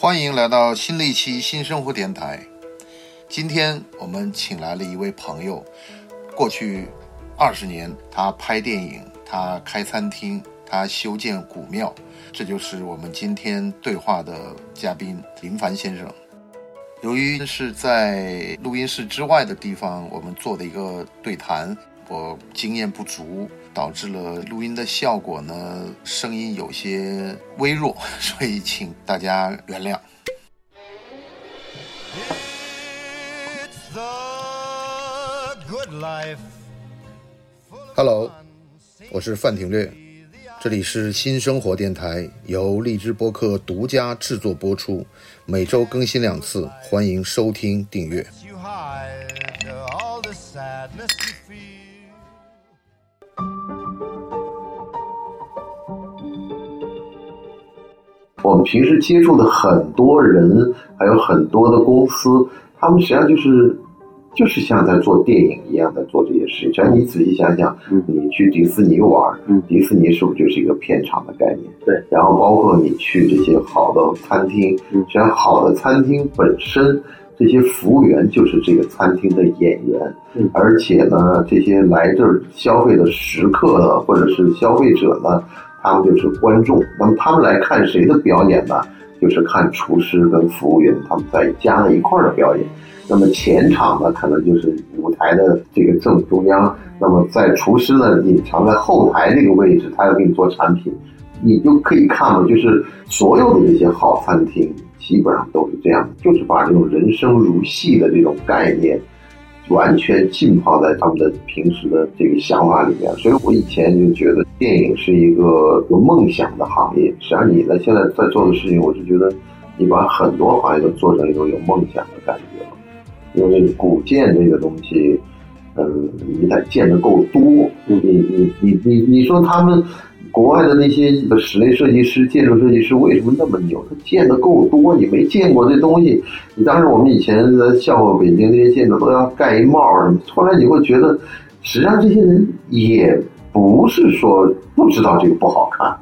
欢迎来到新的一期新生活电台。今天我们请来了一位朋友，过去二十年，他拍电影，他开餐厅，他修建古庙，这就是我们今天对话的嘉宾林凡先生。由于是在录音室之外的地方，我们做的一个对谈，我经验不足。导致了录音的效果呢，声音有些微弱，所以请大家原谅。Hello，我是范廷略，这里是新生活电台，由荔枝播客独家制作播出，每周更新两次，欢迎收听订阅。我们平时接触的很多人，还有很多的公司，他们实际上就是就是像在做电影一样在做这些事情。只要你仔细想想，你去迪士尼玩，迪士尼是不是就是一个片场的概念？对。然后包括你去这些好的餐厅，实际上好的餐厅本身，这些服务员就是这个餐厅的演员。嗯。而且呢，这些来这儿消费的食客呢，或者是消费者呢。他们就是观众，那么他们来看谁的表演呢？就是看厨师跟服务员他们在加在一块儿的表演。那么前场呢，可能就是舞台的这个正中央。那么在厨师呢，隐藏在后台这个位置，他要给你做产品。你就可以看嘛，就是所有的这些好餐厅，基本上都是这样，就是把这种人生如戏的这种概念。完全浸泡在他们的平时的这个想法里面，所以我以前就觉得电影是一个有梦想的行业。实际上，你呢现在在做的事情，我是觉得你把很多行业都做成一种有梦想的感觉了。因为古建这个东西，嗯，你得建的够多，你你你你你说他们。国外的那些室内设计师、建筑设计师为什么那么牛？他见的够多，你没见过这东西。你当时我们以前在笑话北京那些建筑都要盖一帽什么，后来你会觉得，实际上这些人也不是说不知道这个不好看，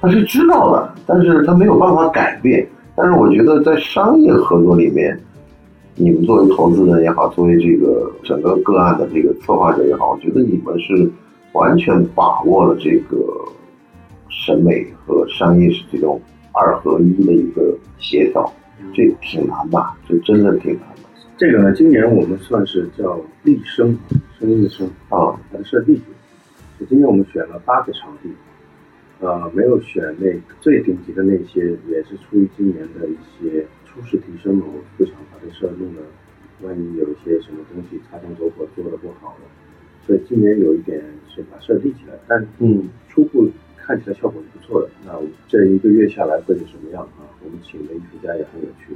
他是知道的，但是他没有办法改变。但是我觉得在商业合作里面，你们作为投资人也好，作为这个整个个案的这个策划者也好，我觉得你们是。完全把握了这个审美和商业是这种二合一的一个协调，这挺难吧，这真的挺难的。这个呢，今年我们算是叫立声，声音的声啊，它是立就今年我们选了八个场地，呃，没有选那最顶级的那些，也是出于今年的一些初试提升嘛，我不想把这事儿弄得，万一有一些什么东西擦枪走火做的不好了。所以今年有一点是把事儿立起来，但嗯，初步看起来效果是不错的。那这一个月下来会是什么样啊？我们请的艺术家也很有趣。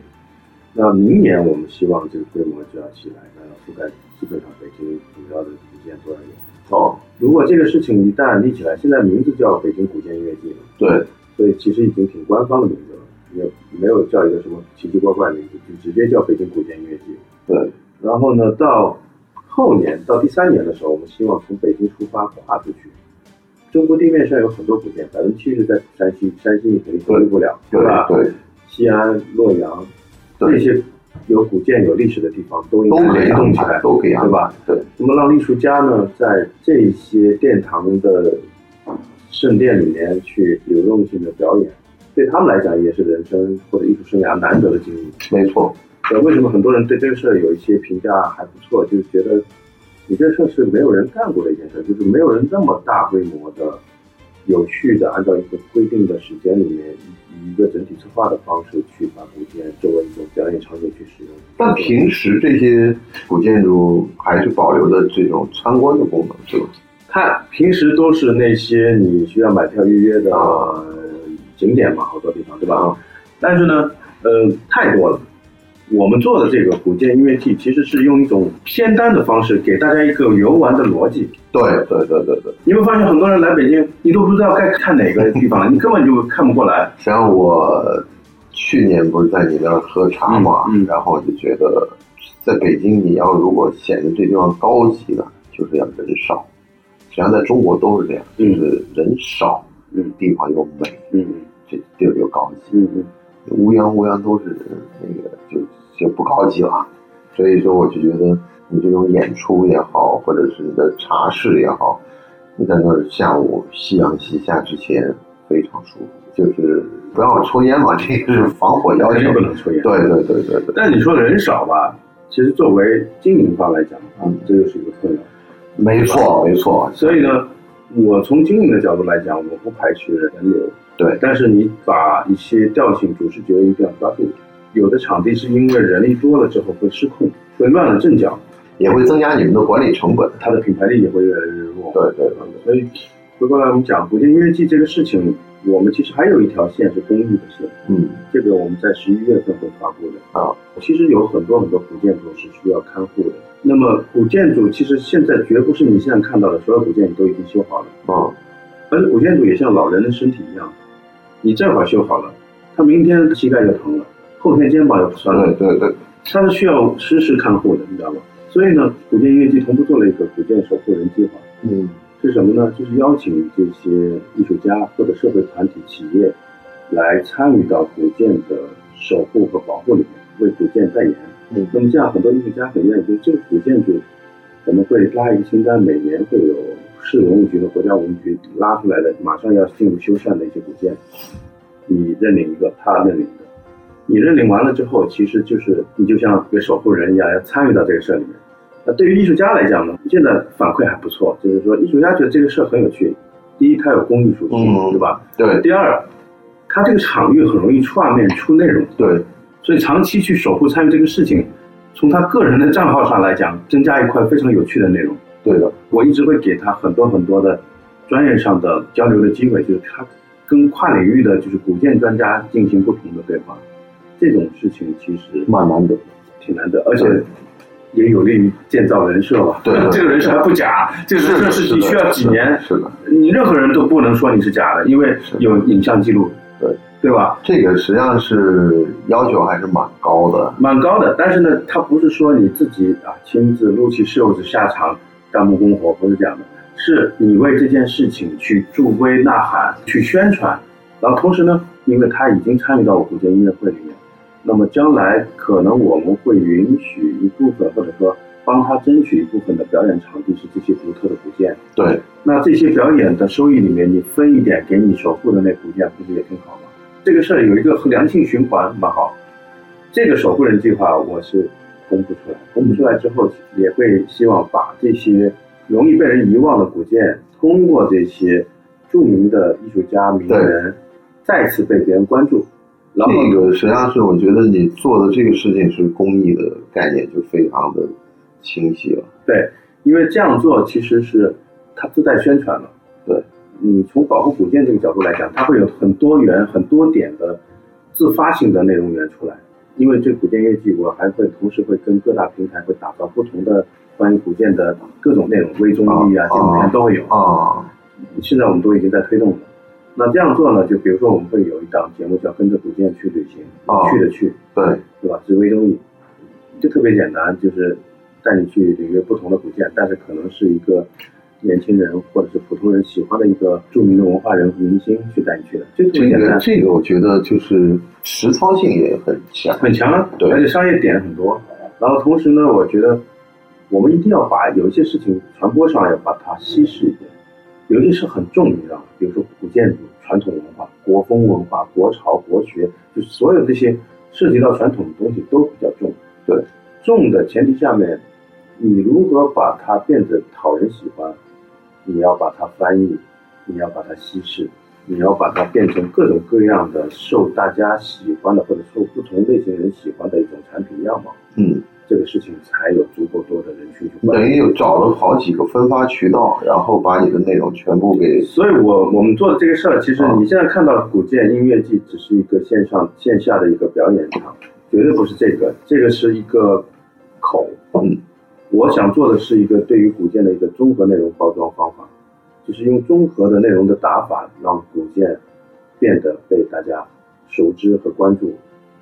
那明年我们希望这个规模就要起来，那要覆盖基本上北京主要的古建都要有。哦，如果这个事情一旦立起来，现在名字叫北京古建音乐季嘛？对，所以其实已经挺官方的名字了，也没有叫一个什么奇奇怪怪的名字，就直接叫北京古建音乐季。对，然后呢，到。后年到第三年的时候，我们希望从北京出发跨出去。中国地面上有很多古建，百分之七十在山西，山西你肯定脱离不了，对吧？对。西安、洛阳这些有古建、有历史的地方，都应该联动起来，都可以，对吧？对。那么让艺术家呢，在这些殿堂的圣殿里面去流动性的表演，对他们来讲也是人生或者艺术生涯难得的经历。没错。呃，为什么很多人对这个事儿有一些评价还不错？就是觉得你这事儿是没有人干过的一件事，就是没有人那么大规模的、有序的，按照一个规定的时间里面，以一个整体策划的方式去把古建作为一种表演场景去使用。但平时这些古建筑还是保留的这种参观的功能，是吧？看平时都是那些你需要买票预约的景点嘛，好多地方，对吧？但是呢，呃，太多了。我们做的这个古建音乐季，其实是用一种偏单的方式，给大家一个游玩的逻辑。对对对对对。你会发现很多人来北京，你都不知道该看哪个地方了，你根本就看不过来。像我去年不是在你那儿喝茶嘛，然后我就觉得，在北京你要如果显得这地方高级呢，就是要人少。实际上在中国都是这样，就是人少，嗯，地方又美，嗯，这地儿又高级，嗯嗯。乌泱乌泱都是那个就就不高级了。所以说，我就觉得你这种演出也好，或者是你的茶室也好，你在那儿下午夕阳西下之前非常舒服。就是不要抽烟嘛，这个是防火要求，不能抽烟。对对对对对。但你说人少吧，其实作为经营方来讲，啊，这就是一个困扰。没错没错。所以呢，我从经营的角度来讲，我不排斥人流。对。但是你把一些调性、主视觉一定要抓住。有的场地是因为人力多了之后会失控，会乱了阵脚，也会增加你们的管理成本，它的品牌力也会越来越弱。对对对。所以回过来我们讲古建音乐季这个事情。我们其实还有一条线是公益的线，嗯，这个我们在十一月份会发布的啊。其实有很多很多古建筑是需要看护的。那么古建筑其实现在绝不是你现在看到的所有古建筑都已经修好了啊，而且古建筑也像老人的身体一样，你这会儿修好了，他明天膝盖就疼了，后天肩膀又酸了，对对，它是需要时时看护的，你知道吗？所以呢，古建音乐季同步做了一个古建守护人计划，嗯。是什么呢？就是邀请这些艺术家或者社会团体、企业来参与到古建的守护和保护里面，为古建代言。嗯，那么这样很多艺术家很愿意，就这个古建筑，我们会拉一个清单，每年会有市文物局和国家文物局拉出来的，马上要进入修缮的一些古建，你认领一个，他认领一个。你认领完了之后，其实就是你就像一个守护人一样，要参与到这个事里面。那对于艺术家来讲呢，现在反馈还不错，就是说艺术家觉得这个事很有趣。第一，它有公益属性，对吧？对。第二，它这个场域很容易出画面、出内容。对。所以长期去守护、参与这个事情，从他个人的账号上来讲，增加一块非常有趣的内容。对的。我一直会给他很多很多的专业上的交流的机会，就是他跟跨领域的就是古建专家进行不同的对话。这种事情其实蛮难的，挺难得，而且。也有利于建造人设吧。对，这个人设还不假，这个人设是你需要几年。是的，你任何人都不能说你是假的，因为有影像记录。对，对吧？这个实际上是要求还是蛮高的。蛮高的，但是呢，他不是说你自己啊亲自撸起袖子下场干木工活，不是这样的，是你为这件事情去助威呐喊、去宣传，然后同时呢，因为他已经参与到古建音乐会里面。那么将来可能我们会允许一部分，或者说帮他争取一部分的表演场地是这些独特的古建。对，那这些表演的收益里面，你分一点给你守护的那古建，不是也挺好吗？这个事儿有一个良性循环，蛮好。这个守护人计划我是公布出来，公布出来之后，也会希望把这些容易被人遗忘的古建，通过这些著名的艺术家名人，再次被别人关注。这个实际上是我觉得你做的这个事情是公益的概念就非常的清晰了。对，因为这样做其实是它自带宣传了。对，你从保护古建这个角度来讲，它会有很多元、很多点的自发性的内容源出来。因为这古建业绩，我还会同时会跟各大平台会打造不同的关于古建的各种内容，微综艺啊、节目片都会有。啊，现在我们都已经在推动了。那这样做呢？就比如说，我们会有一档节目叫《跟着古建去旅行》，去的去，对对吧？是微综艺，就特别简单，就是带你去领略不同的古建，但是可能是一个年轻人或者是普通人喜欢的一个著名的文化人明星去带你去的，就特别简单。这个我觉得就是实操性也很强，很强，啊对，而且商业点很多。然后同时呢，我觉得我们一定要把有一些事情传播上要把它稀释一点。有些是很重，你知道吗？比如说古建筑、传统文化、国风文化、国潮、国学，就所有这些涉及到传统的东西都比较重。对，重的前提下面，你如何把它变得讨人喜欢？你要把它翻译，你要把它稀释，你要把它变成各种各样的受大家喜欢的或者受不同类型人喜欢的一种产品样貌。嗯。这个事情才有足够多的人群去。等于有找了好几个分发渠道，然后把你的内容全部给。所以我我们做的这个事儿，其实你现在看到古建音乐季只是一个线上线下的一个表演场，绝对不是这个，这个是一个口。嗯，我想做的是一个对于古建的一个综合内容包装方法，就是用综合的内容的打法，让古建变得被大家熟知和关注，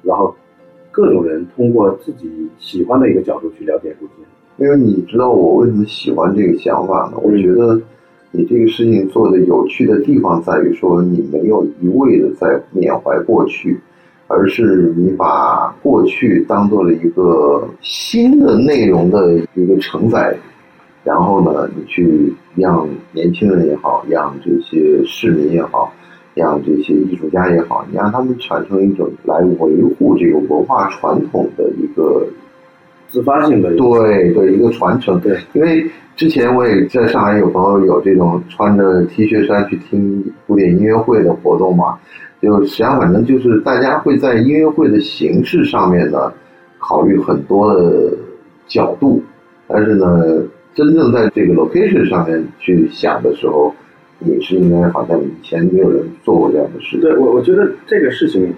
然后。各种人通过自己喜欢的一个角度去了解古建，因为你知道我为什么喜欢这个想法呢？我觉得你这个事情做的有趣的地方在于说，你没有一味的在缅怀过去，而是你把过去当做了一个新的内容的一个承载，然后呢，你去让年轻人也好，让这些市民也好，让这些艺术家也好，你让他们产生一种来维护这个文化传统的一个自发性的对对一个传承。对，因为之前我也在上海有朋友有这种穿着 T 恤衫去听古典音乐会的活动嘛。就实际上，反正就是大家会在音乐会的形式上面呢，考虑很多的角度，但是呢，真正在这个 location 上面去想的时候，也是应该好像以前没有人做过这样的事。对我，我觉得这个事情，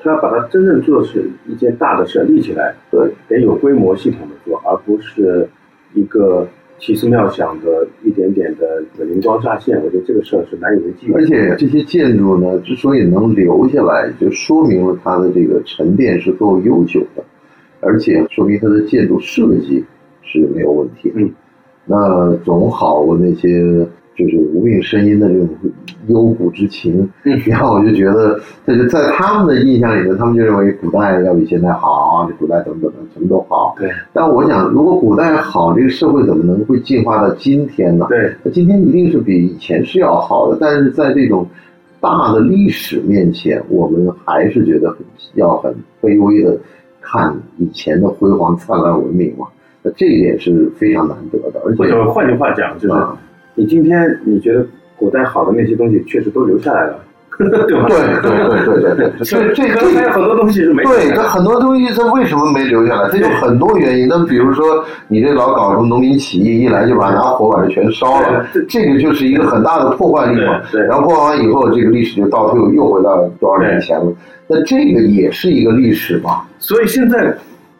他要把它真正做是一件大的事立起来，对，得有规模系统的做，而不是一个。奇思妙想的一点点的灵光乍现，我觉得这个事儿是难以为继。而且这些建筑呢，之所以能留下来，就说明了它的这个沉淀是够悠久的，而且说明它的建筑设计是没有问题。嗯，那总好过那些。就是无病呻吟的这种幽谷之情，然后我就觉得，就是在他们的印象里面，他们就认为古代要比现在好，这古代怎么怎么什么都好。对。但我想，如果古代好，这个社会怎么能会进化到今天呢？对。那今天一定是比以前是要好的，但是在这种大的历史面前，我们还是觉得很要很卑微的看以前的辉煌灿烂文明嘛。那这一点是非常难得的，而且换句话讲，就是。你今天你觉得古代好的那些东西确实都留下来了，对吧？对对对对对对，这 这个还有很多东西是没对，这很多东西它为什么没留下来？它有很多原因。那比如说你这老搞什么农民起义，一来就把拿火把这全烧了，这个就是一个很大的破坏力嘛。对。然后破坏完以后，这个历史就倒退又回到多少年前了？那这个也是一个历史嘛。所以现在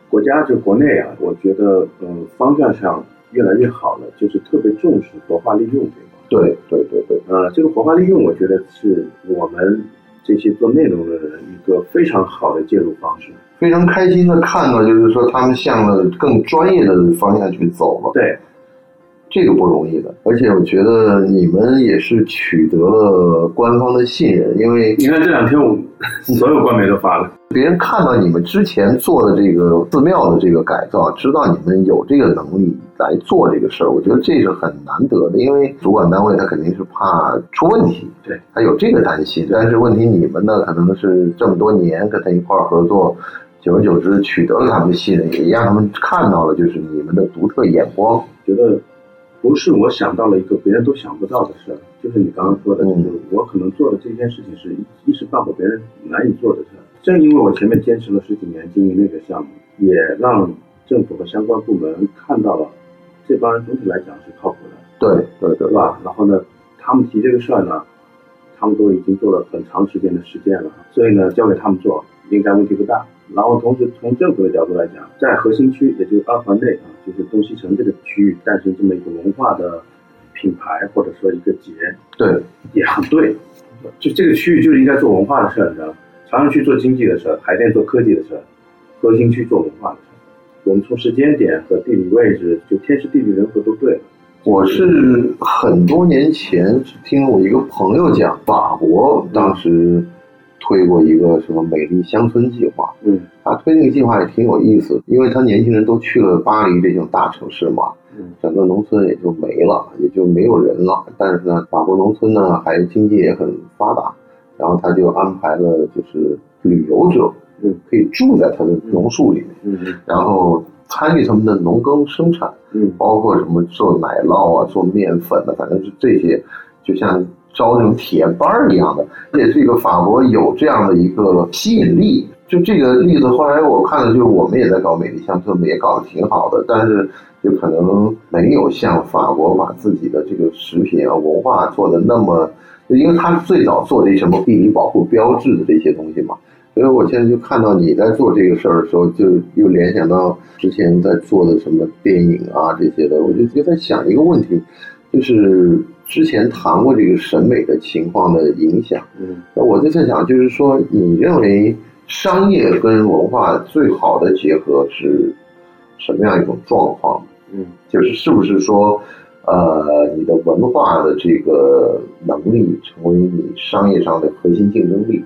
国家就国内啊，我觉得嗯方向上。越来越好了，就是特别重视活化利用这个。对对对对，呃，这个活化利用，我觉得是我们这些做内容的人一个非常好的介入方式。非常开心的看到，就是说他们向了更专业的方向去走了。对。这个不容易的，而且我觉得你们也是取得了官方的信任，因为你看这两天我 所有官媒都发了，别人看到你们之前做的这个寺庙的这个改造，知道你们有这个能力来做这个事儿，我觉得这是很难得的，因为主管单位他肯定是怕出问题，对他有这个担心，但是问题你们呢，可能是这么多年跟他一块儿合作，久而久之取得了他们的信任，也让他们看到了就是你们的独特眼光，觉得。不是我想到了一个别人都想不到的事儿，就是你刚刚说的，就是我可能做的这件事情是一时半会别人难以做的事儿。正因为我前面坚持了十几年经营那个项目，也让政府和相关部门看到了这帮人总体来讲是靠谱的。对对对，是吧？然后呢，他们提这个事儿呢，他们都已经做了很长时间的实践了，所以呢，交给他们做应该问题不大。然后同时从政府的角度来讲，在核心区，也就是二环内啊，就是东西城这个区域诞生这么一个文化的品牌，或者说一个节，对，也很对。就这个区域就是应该做文化的事儿，你知道吗？朝阳区做经济的事儿，海淀做科技的事儿，核心区做文化的事儿。我们从时间点和地理位置，就天时地利人和都对了。我是很多年前听我一个朋友讲，法国当时。推过一个什么美丽乡村计划，嗯，他推那个计划也挺有意思，因为他年轻人都去了巴黎这种大城市嘛，嗯，整个农村也就没了，也就没有人了。但是呢，法国农村呢还经济也很发达，然后他就安排了就是旅游者，嗯，可以住在他的农树里面，嗯，然后参与他们的农耕生产，嗯，包括什么做奶酪啊、做面粉的，反正是这些，就像。招那种体验班一样的，而且这个法国有这样的一个吸引力。就这个例子，后来我看了，就是我们也在搞美丽乡村，也搞得挺好的，但是就可能没有像法国把自己的这个食品啊、文化做的那么，因为他最早做这什么地理保护标志的这些东西嘛。所以我现在就看到你在做这个事儿的时候，就又联想到之前在做的什么电影啊这些的，我就就在想一个问题，就是。之前谈过这个审美的情况的影响，嗯，那我就在想，就是说，你认为商业跟文化最好的结合是什么样一种状况？嗯，就是是不是说，呃，你的文化的这个能力成为你商业上的核心竞争力，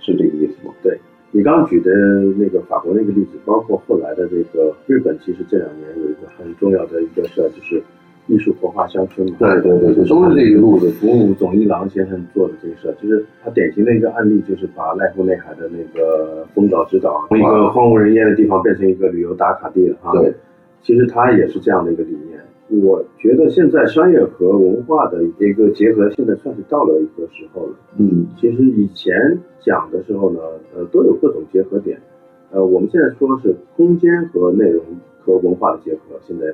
是这个意思吗？对，你刚举的那个法国那个例子，包括后来的这个日本，其实这两年有一个很重要的一个事儿，就是艺术活化乡村嘛。对对对，都是这一路的。服务总一郎先生做的这个事儿，就是他典型的一个案例，就是把濑户内海的那个丰岛之岛，从一个荒无人烟的地方变成一个旅游打卡地了啊。对，其实他也是这样的一个理念。我觉得现在商业和文化的一个结合，现在算是到了一个时候了。嗯，其实以前讲的时候呢，呃，都有各种结合点。呃，我们现在说是空间和内容和文化的结合，现在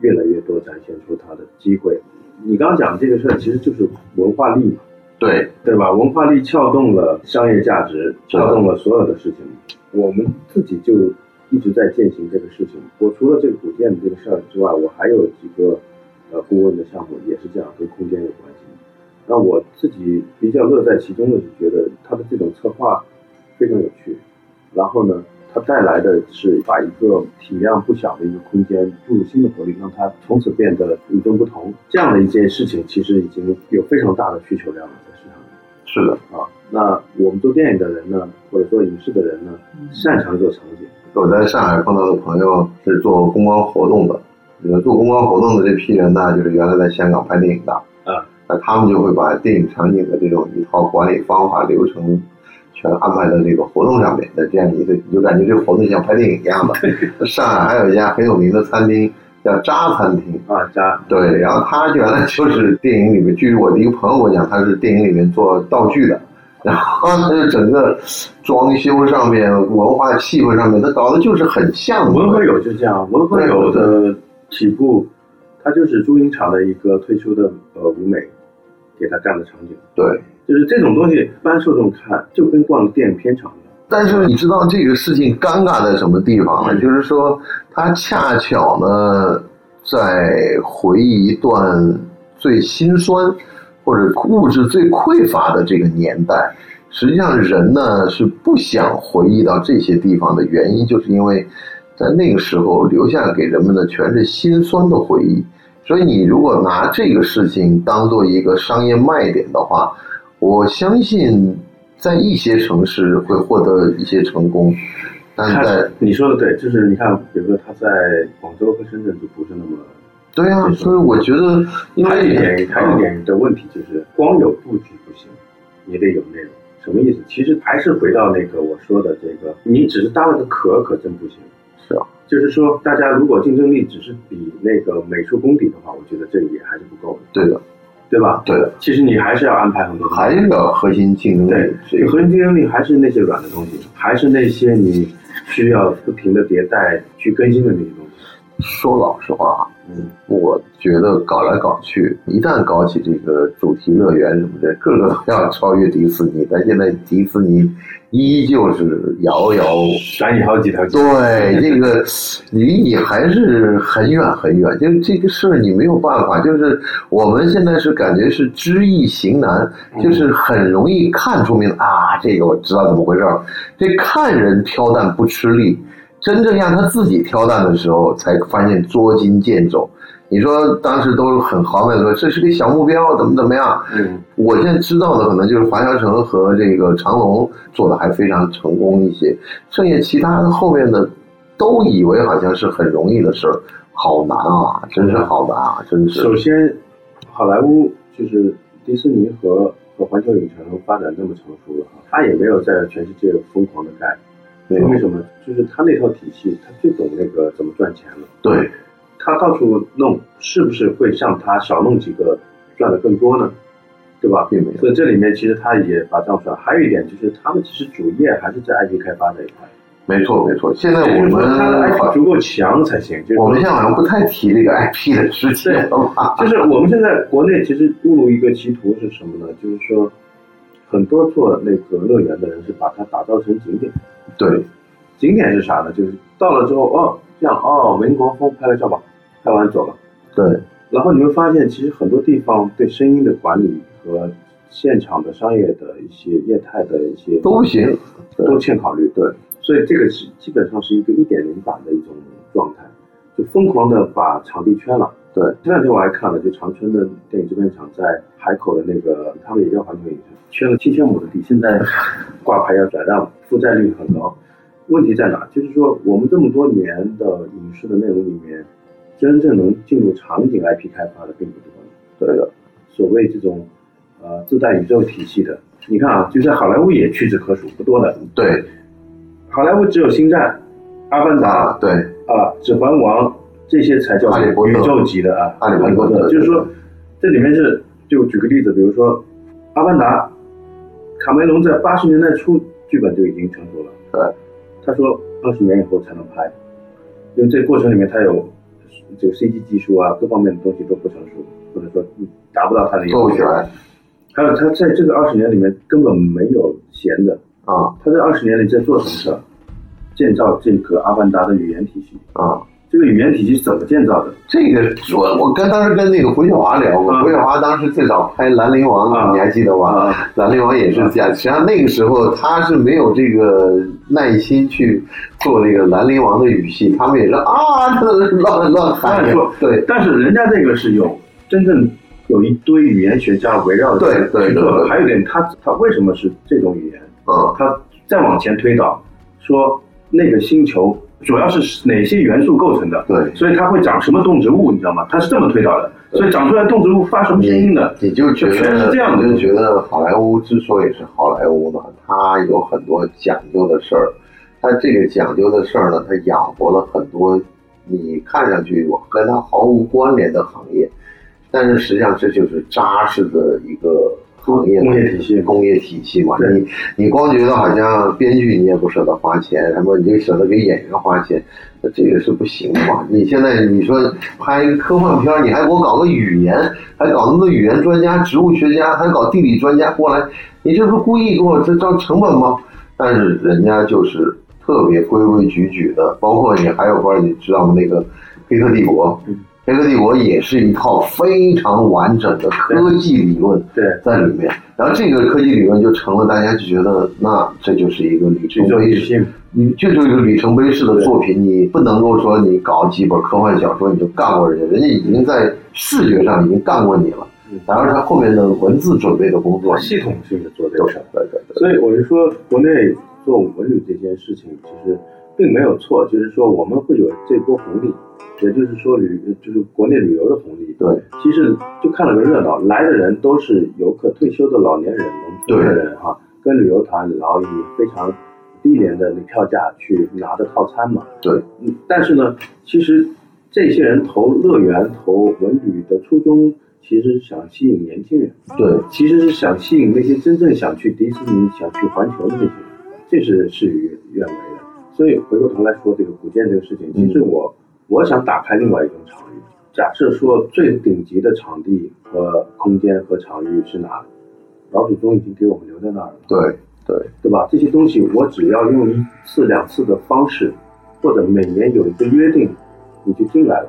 越来越多展现出它的机会。你刚刚讲的这个事儿，其实就是文化力嘛，对对吧？文化力撬动了商业价值，撬动了所有的事情。我们自己就。一直在践行这个事情。我除了这个古建的这个事儿之外，我还有几个呃顾问的项目也是这样，跟空间有关系。那我自己比较乐在其中的是觉得他的这种策划非常有趣。然后呢，它带来的是把一个体量不小的一个空间注入新的活力，让它从此变得与众不同。这样的一件事情，其实已经有非常大的需求量了，在市场上。是的啊，那我们做电影的人呢，或者说影视的人呢，擅长做场景。我在上海碰到的朋友是做公关活动的，呃，做公关活动的这批人呢，就是原来在香港拍电影的，啊，那他们就会把电影场景的这种一套管理方法流程，全安排在这个活动上面。那这样你的你就感觉这个活动像拍电影一样的。上海还有一家很有名的餐厅叫渣餐厅啊，渣对，然后他原来就是电影里面，据我的一个朋友跟我讲，他是电影里面做道具的。然后它的整个装修上面、文化气氛上面，他搞的就是很像。文和友就这样，文和友的起步，他就是朱茵厂的一个退休的呃舞美，给他干的场景。对，就是这种东西，一般受众看就跟逛电影片场一样。但是你知道这个事情尴尬在什么地方呢？就是说，他恰巧呢，在回忆一段最心酸。或者物质最匮乏的这个年代，实际上人呢是不想回忆到这些地方的原因，就是因为在那个时候留下给人们的全是心酸的回忆。所以你如果拿这个事情当做一个商业卖点的话，我相信在一些城市会获得一些成功。但在你说的对，就是你看，比如说他在广州和深圳就不是那么。对啊，所以我觉得，还有一点，还有一点的问题就是，光有布局不行，你得有内容。什么意思？其实还是回到那个我说的这个，你只是搭了个壳，可真不行。是啊，就是说，大家如果竞争力只是比那个美术功底的话，我觉得这也还是不够的。对的，对吧？对的。其实你还是要安排很多，还是要核心竞争力。对，核心竞争力还是那些软的东西，还是那些你需要不停的迭代去更新的那些东西。说老实话。嗯，我觉得搞来搞去，一旦搞起这个主题乐园什么的，个个都要超越迪士尼。但现在迪士尼依旧是遥遥闪你好几条街。对，这个离你还是很远很远。就这个事儿，你没有办法。就是我们现在是感觉是知易行难，就是很容易看出名啊，这个我知道怎么回事儿。这看人挑担不吃力。真正让他自己挑担的时候，才发现捉襟见肘。你说当时都很豪迈的说这是个小目标，怎么怎么样？嗯，我现在知道的可能就是华侨城和这个长隆做的还非常成功一些，剩下其他的后面的都以为好像是很容易的事儿，好难啊，真是好难啊，真是。首先，好莱坞就是迪士尼和和环球影城发展那么成熟了，他也没有在全世界疯狂的盖。为什么？就是他那套体系，他最懂那个怎么赚钱了。对，他到处弄，是不是会像他少弄几个赚的更多呢？对吧？并没有。所以这里面其实他也把账算。还有一点就是，他们其实主业还是在 IP 开发这一块。没错，没错。现在我们他的 IP 足够强才行。就是我们现在好像不太提这个 IP 的事情了就是我们现在国内其实误入一个歧途是什么呢？就是说。很多做那个乐园的人是把它打造成景点，对，景点是啥呢？就是到了之后，哦，这样，哦，文国风拍了照吧，拍完走了，对。然后你会发现，其实很多地方对声音的管理和现场的商业的一些业态的一些都不行，都欠考虑。对，所以这个是基本上是一个一点零版的一种状态，就疯狂的把场地圈了。对，前两天我还看了，就长春的电影制片厂在海口的那个，他们也叫环球影城，圈了七千亩的地，现在挂牌要转让，负债率很高。问题在哪？就是说我们这么多年的影视的内容里面，真正能进入场景 IP 开发的并不多。对的，所谓这种呃自带宇宙体系的，你看啊，就在好莱坞也屈指可数，不多的。对，好莱坞只有星战、阿凡达，对啊，指环王这些才叫宇宙级的啊。哈利波特，就是说这里面是，就举个例子，比如说阿凡达，卡梅隆在八十年代初剧本就已经成熟了。对。他说二十年以后才能拍，因为这个过程里面他有这个 CG 技术啊，各方面的东西都不成熟，或者说达不到他的做不起来。还有他在这个二十年里面根本没有闲的啊，他在二十年里在做什么事儿？建造这个阿凡达的语言体系啊。这个语言体系是怎么建造的？这个我我跟当时跟那个胡晓华聊过，胡晓华当时最早拍《兰陵王》，你还记得吗？《兰陵王》也是这样。实际上那个时候他是没有这个耐心去做那个《兰陵王》的语系，他们也是啊，乱乱喊。对，但是人家这个是有真正有一堆语言学家围绕着去做的。还有一点，他他为什么是这种语言？嗯，他再往前推导，说那个星球。主要是哪些元素构成的？对，所以它会长什么动植物，你知道吗？它是这么推导的。所以长出来动植物发什么声音的？你就觉得全是这样的。就觉得好莱坞之所以是好莱坞呢，它有很多讲究的事儿。它这个讲究的事儿呢，它养活了很多你看上去我跟它毫无关联的行业，但是实际上这就是扎实的一个。行业工业体系，工业体系嘛，你你光觉得好像编剧你也不舍得花钱，什么你就舍得给演员花钱，那这个是不行的嘛。你现在你说拍一个科幻片，你还给我搞个语言，还搞那么多语言专家、植物学家，还搞地理专家过来，你这不是故意给我这造成本吗？但是人家就是特别规规矩矩的，包括你还有不知道你知道吗？那个《黑客帝国》。黑客帝国也是一套非常完整的科技理论在里面，然后这个科技理论就成了大家就觉得，那这就是一个里程碑式，你这就是一个里程碑式的作品，你不能够说你搞几本科幻小说你就干过人家，人家已经在视觉上已经干过你了，然后他后面的文字准备的工作，系统性的做这个事儿，对对对，所以我就说国内做文旅这件事情其实并没有错，就是说我们会有这波红利。也就是说，旅就是国内旅游的红利。对，其实就看了个热闹，来的人都是游客、退休的老年人、农村的人哈，跟旅游团，然后以非常低廉的那票价去拿的套餐嘛。对，但是呢，其实这些人投乐园、投文旅的初衷，其实是想吸引年轻人。对，其实是想吸引那些真正想去迪士尼、想去环球的那些人，这是事与愿违的。所以回过头来说，这个古建这个事情，其实我。我想打开另外一种场域。假设说最顶级的场地和空间和场域是哪？老祖宗已经给我们留在那儿了。对对对吧？这些东西我只要用一次两次的方式，或者每年有一个约定，你就进来了，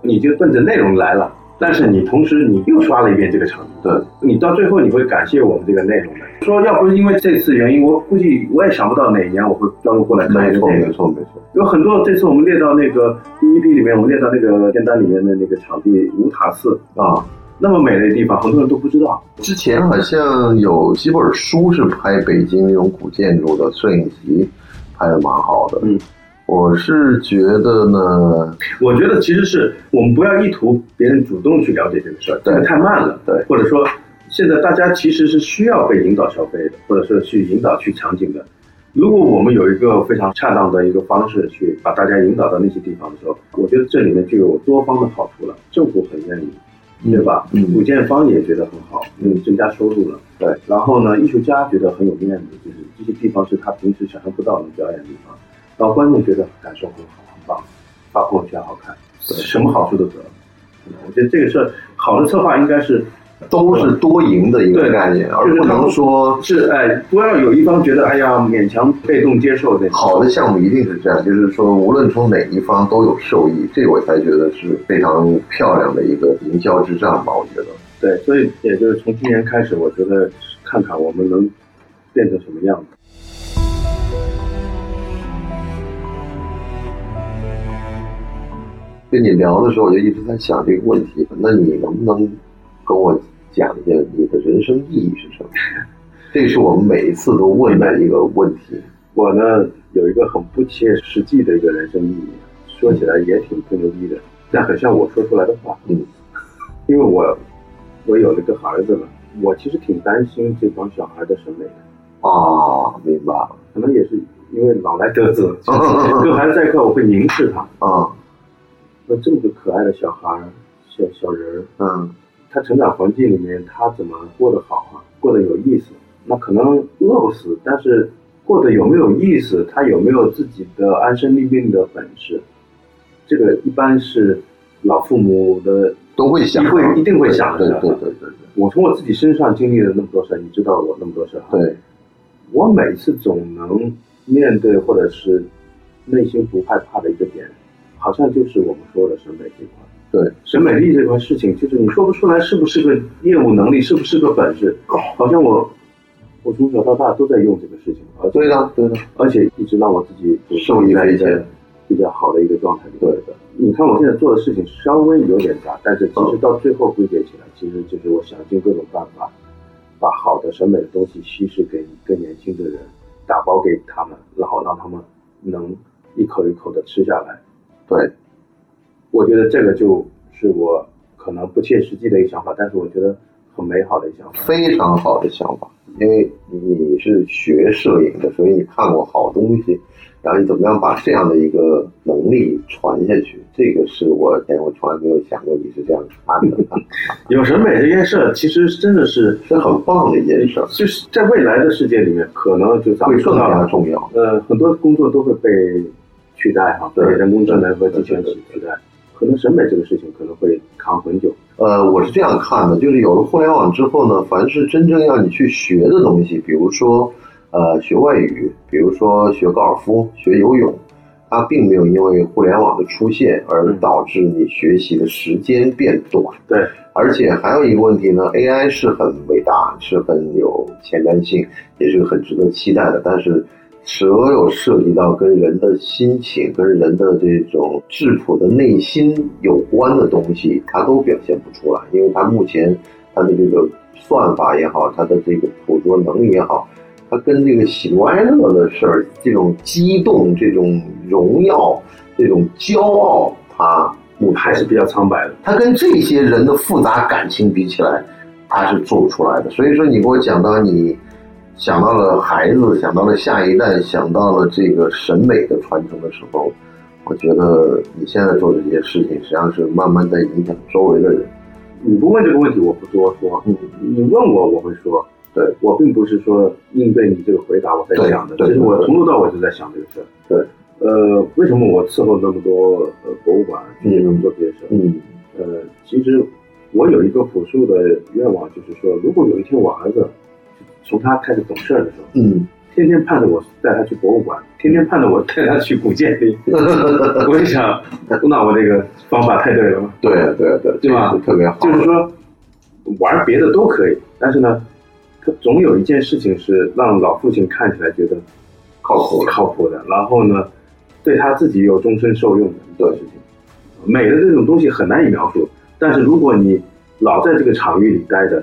你就奔着内容来了。但是你同时你又刷了一遍这个场，对，你到最后你会感谢我们这个内容的。说要不是因为这次原因，我估计我也想不到哪年我会专门过来看一个电影。没错没错，有很多这次我们列到那个第一批里面，我们列到那个片单里面的那个场地五塔寺啊，那么美的地方，很多人都不知道。之前好像有几本书是拍北京那种古建筑的摄影集，拍的蛮好的。嗯。我是觉得呢，我觉得其实是我们不要意图别人主动去了解这个事儿，这个太慢了。对，或者说现在大家其实是需要被引导消费的，或者是去引导去场景的。如果我们有一个非常恰当的一个方式去把大家引导到那些地方的时候，我觉得这里面就有多方的好处了。政府很愿意，对吧？嗯，古建方也觉得很好，嗯，增加收入了。对，然后呢，艺术家觉得很有面子，就是这些地方是他平时想象不到能表演的地方。然后观众觉得感受很好，很棒，发朋友圈好看，什么好处都得。我觉得这个事儿好的策划应该是都是多赢的一个概念，而不能说是哎，不要有一方觉得哎呀勉强被动接受的。好的项目一定是这样，就是说无论从哪一方都有受益，这我才觉得是非常漂亮的一个营销之战吧。我觉得对，所以也就是从今年开始，我觉得看看我们能变成什么样子。跟你聊的时候，我就一直在想这个问题。那你能不能跟我讲一下你的人生意义是什么？这是我们每一次都问的一个问题。我呢有一个很不切实际的一个人生意义，说起来也挺吹牛逼的，但很像我说出来的话。嗯，因为我我有了个儿子了，我其实挺担心这帮小孩的审美的。啊，明白了。可能也是因为老来得子，跟孩子在一块我会凝视他。啊，那这么个可爱的小孩小小人儿，嗯，他成长环境里面他怎么过得好啊？过得有意思？那可能饿不死，但是。过得有没有意思？他有没有自己的安身立命的本事？这个一般是老父母的都会想，会一定会想的。对对对对。我从我自己身上经历了那么多事你知道我那么多事对。我每次总能面对，或者是内心不害怕的一个点，好像就是我们说的审美这块。对，审美力这块事情，就是你说不出来是不是个业务能力，是不是个本事？好像我。我从小到大都在用这个事情，啊，对的，对的，而且一直让我自己受益匪浅，比较好的一个状态里。对的，你看我现在做的事情稍微有点杂，但是其实到最后归结起来，其实就是我想尽各种办法，把好的审美的东西稀释给更年轻的人，打包给他们，然后让他们能一口一口的吃下来。对，我觉得这个就是我可能不切实际的一个想法，但是我觉得很美好的一个想法，非常好的想法。因为你是学摄影的，所以你看过好东西，然后你怎么样把这样的一个能力传下去？这个是我前我从来没有想过你是这样看的。有审美这件事，其实真的是是很棒的一件事。就是在未来的世界里面，可能就会更加重要。呃，很多工作都会被取代哈，被人工智能和机器人取代。可能审美这个事情可能会扛很久。呃，我是这样看的，就是有了互联网之后呢，凡是真正要你去学的东西，比如说呃学外语，比如说学高尔夫、学游泳，它并没有因为互联网的出现而导致你学习的时间变短。对，而且还有一个问题呢，AI 是很伟大，是很有前瞻性，也是个很值得期待的，但是。所有涉及到跟人的心情、跟人的这种质朴的内心有关的东西，它都表现不出来，因为它目前它的这个算法也好，它的这个捕捉能力也好，它跟这个喜怒哀乐的事儿、这种激动、这种荣耀、这种骄傲，它还是比较苍白的。它跟这些人的复杂感情比起来，它是做不出来的。所以说，你给我讲到你。想到了孩子，想到了下一代，想到了这个审美的传承的时候，我觉得你现在做的这些事情，实际上是慢慢在影响周围的人。你不问这个问题，我不多说。嗯，你问我，我会说。对，我并不是说应对你这个回答我在想的，其实我从头到尾就在想这个事儿。对，呃，为什么我伺候那么多呃博物馆，去能做这些事儿？嗯，呃，其实我有一个朴素的愿望，就是说，如果有一天我儿子。从他开始懂事的时候，嗯，天天盼着我带他去博物馆，天天盼着我带他去古建里。我就想，那我这个方法太对了嘛？对对对，对吧？特别好。就是说，玩别的都可以，但是呢，他总有一件事情是让老父亲看起来觉得靠谱、靠谱的，然后呢，对他自己有终身受用的一件事情。美的这种东西很难以描述，但是如果你老在这个场域里待着，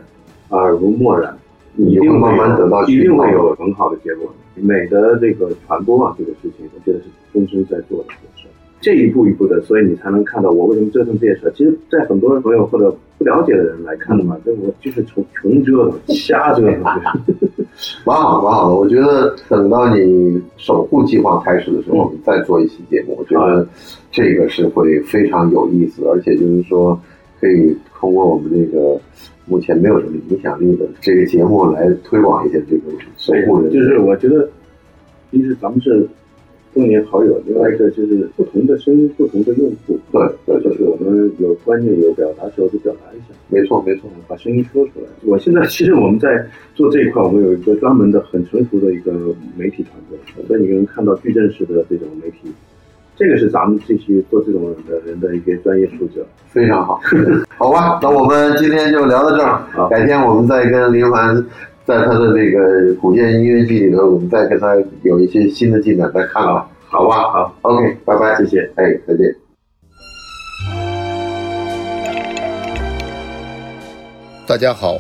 耳濡目染。你一定慢慢得到，一定会有很好的结果。美的这个传播啊，这个事情，我觉得是终身在做的事。这一步一步的，所以你才能看到我为什么折腾这些事。其实，在很多朋友或者不了解的人来看的嘛，这我就是从穷折腾、瞎折腾。蛮好，蛮好的。我觉得等到你守护计划开始的时候，我们再做一期节目，我觉得这个是会非常有意思，而且就是说可以通过我们这个。目前没有什么影响力的这个节目来推广一些这个守护人，就是我觉得，一是咱们是多年好友，另外一个就是不同的声音、不同的用户，对对，就是我们有观念、有表达时候就表达一下，没错没错，把声音说出来。我现在其实我们在做这一块，我们有一个专门的、很成熟的一个媒体团队，所以你能看到矩阵式的这种媒体。这个是咱们这些做这种的人的一些专业素质，非常好，好吧？那我们今天就聊到这儿，改天我们再跟林凡在他的这个古建音乐剧里头，我们再跟他有一些新的进展再看了，好吧？好，OK，拜拜，谢谢，哎，再见。大家好，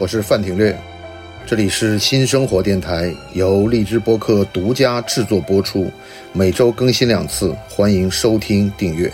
我是范廷略。这里是新生活电台，由荔枝播客独家制作播出，每周更新两次，欢迎收听订阅。